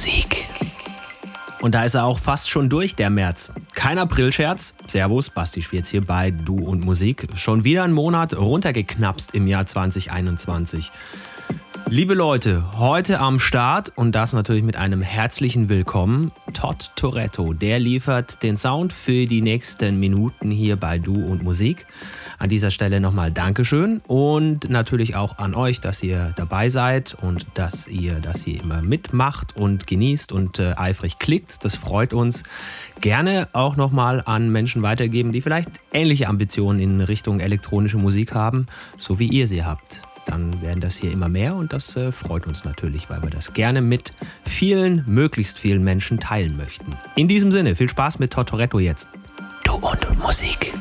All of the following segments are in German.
Musik. Und da ist er auch fast schon durch, der März. Kein Aprilscherz. Servus, Basti Schwierz hier bei Du und Musik. Schon wieder einen Monat runtergeknapst im Jahr 2021. Liebe Leute, heute am Start und das natürlich mit einem herzlichen Willkommen. Todd Toretto, der liefert den Sound für die nächsten Minuten hier bei Du und Musik. An dieser Stelle nochmal Dankeschön und natürlich auch an euch, dass ihr dabei seid und dass ihr das hier immer mitmacht und genießt und äh, eifrig klickt. Das freut uns. Gerne auch nochmal an Menschen weitergeben, die vielleicht ähnliche Ambitionen in Richtung elektronische Musik haben, so wie ihr sie habt dann werden das hier immer mehr und das äh, freut uns natürlich, weil wir das gerne mit vielen, möglichst vielen Menschen teilen möchten. In diesem Sinne, viel Spaß mit Tortoretto jetzt. Du und Musik.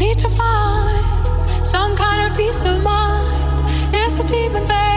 need to find some kind of peace of mind. It's a demon, baby.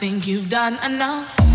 think you've done enough.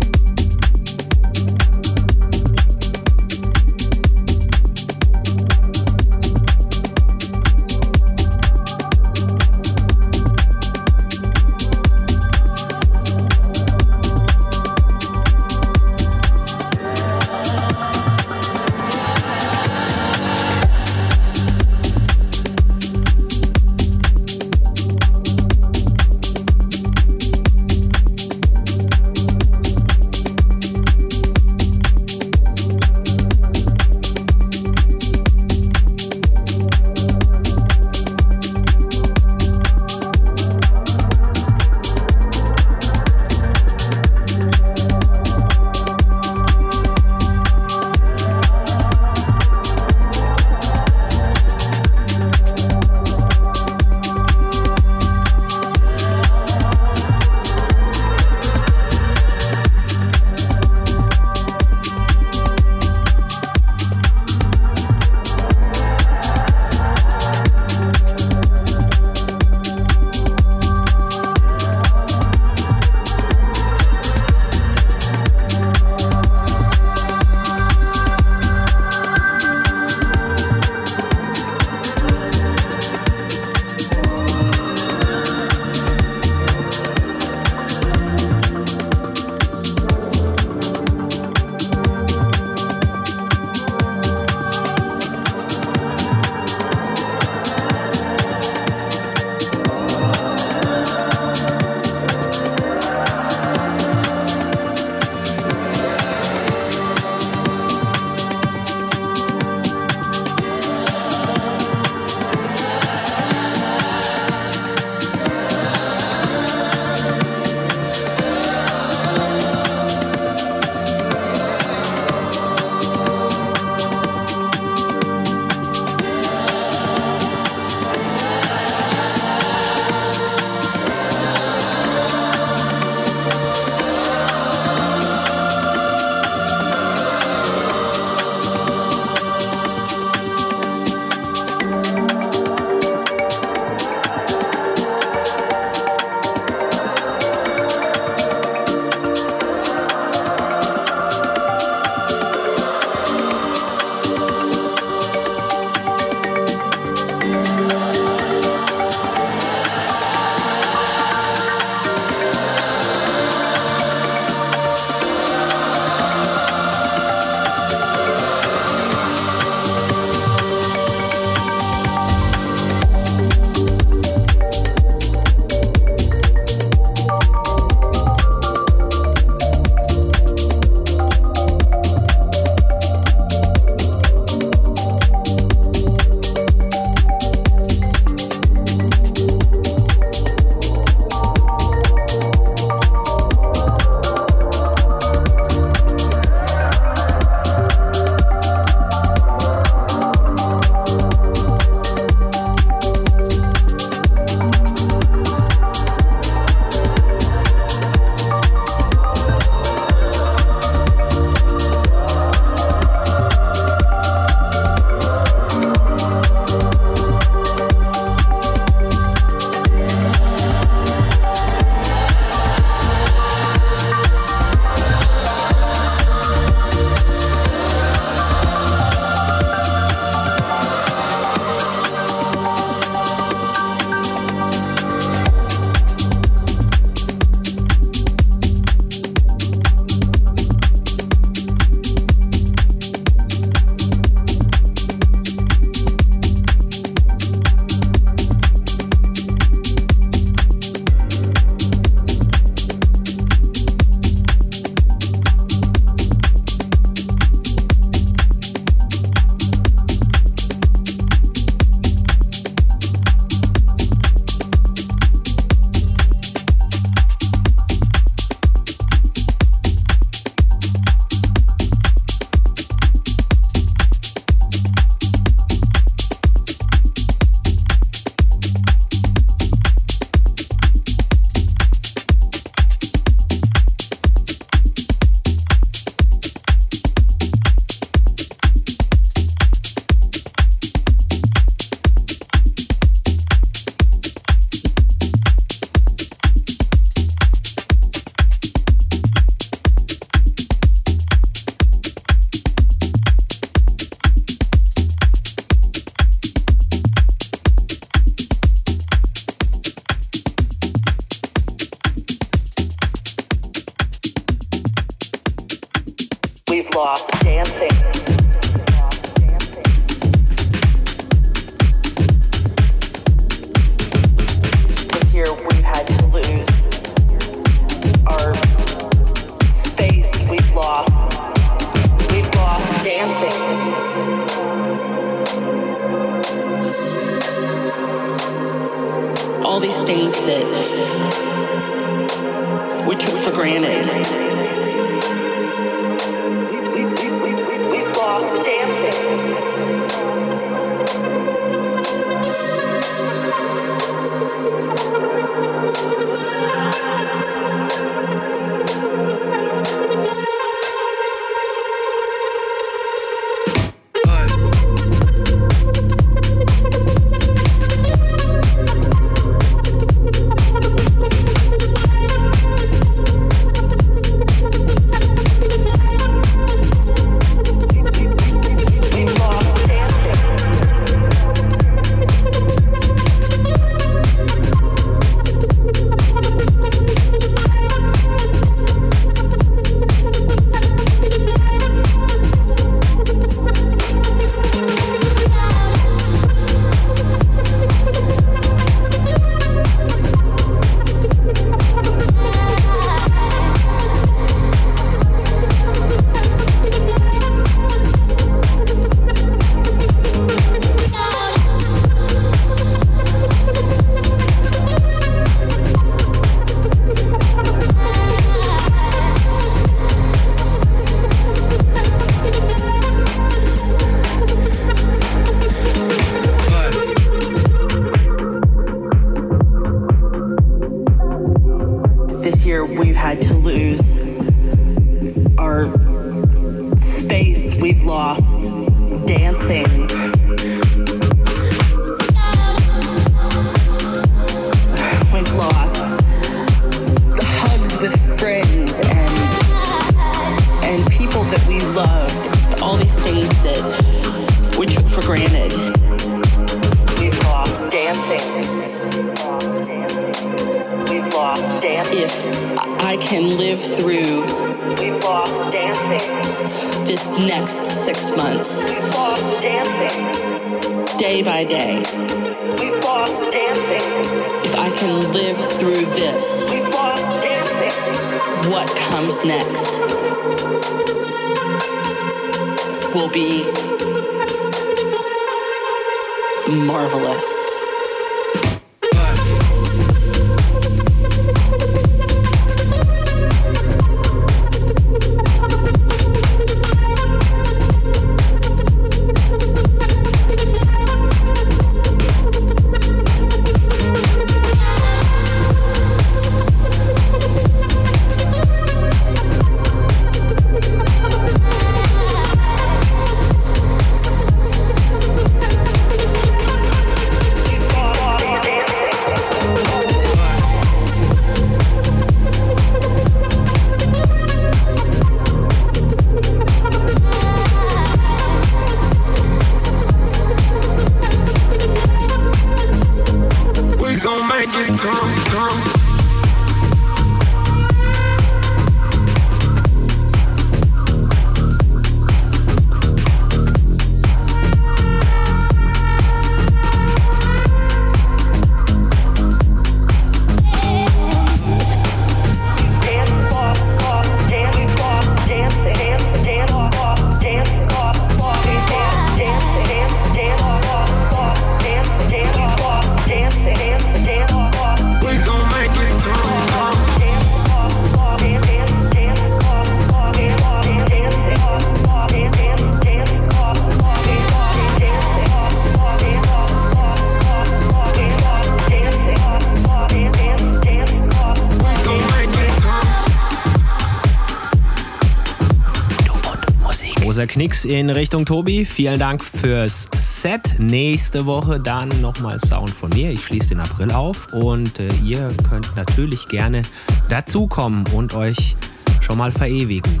In Richtung Tobi. Vielen Dank fürs Set. Nächste Woche dann nochmal Sound von mir. Ich schließe den April auf und äh, ihr könnt natürlich gerne dazukommen und euch schon mal verewigen.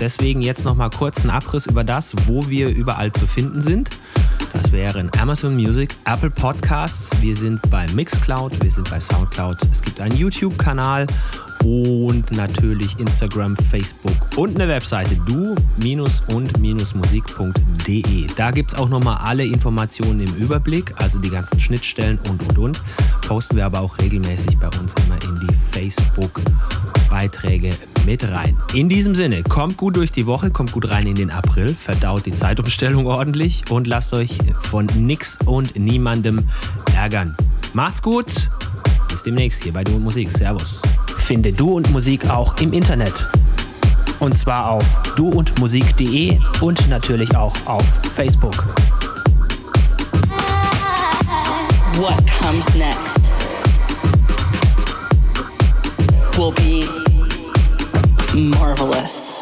Deswegen jetzt nochmal kurz einen Abriss über das, wo wir überall zu finden sind. Das wären Amazon Music, Apple Podcasts, wir sind bei Mixcloud, wir sind bei Soundcloud, es gibt einen YouTube-Kanal und natürlich Instagram, Facebook und eine Webseite du-und-musik.de. Da gibt es auch nochmal alle Informationen im Überblick, also die ganzen Schnittstellen und und und. Posten wir aber auch regelmäßig bei uns immer in die Facebook-Beiträge mit rein. In diesem Sinne, kommt gut durch die Woche, kommt gut rein in den April, verdaut die Zeitumstellung ordentlich und lasst euch von nix und niemandem ärgern. Macht's gut, bis demnächst hier bei Du und Musik. Servus. Finde Du und Musik auch im Internet. Und zwar auf duundmusik.de und natürlich auch auf Facebook. What comes next will be marvelous.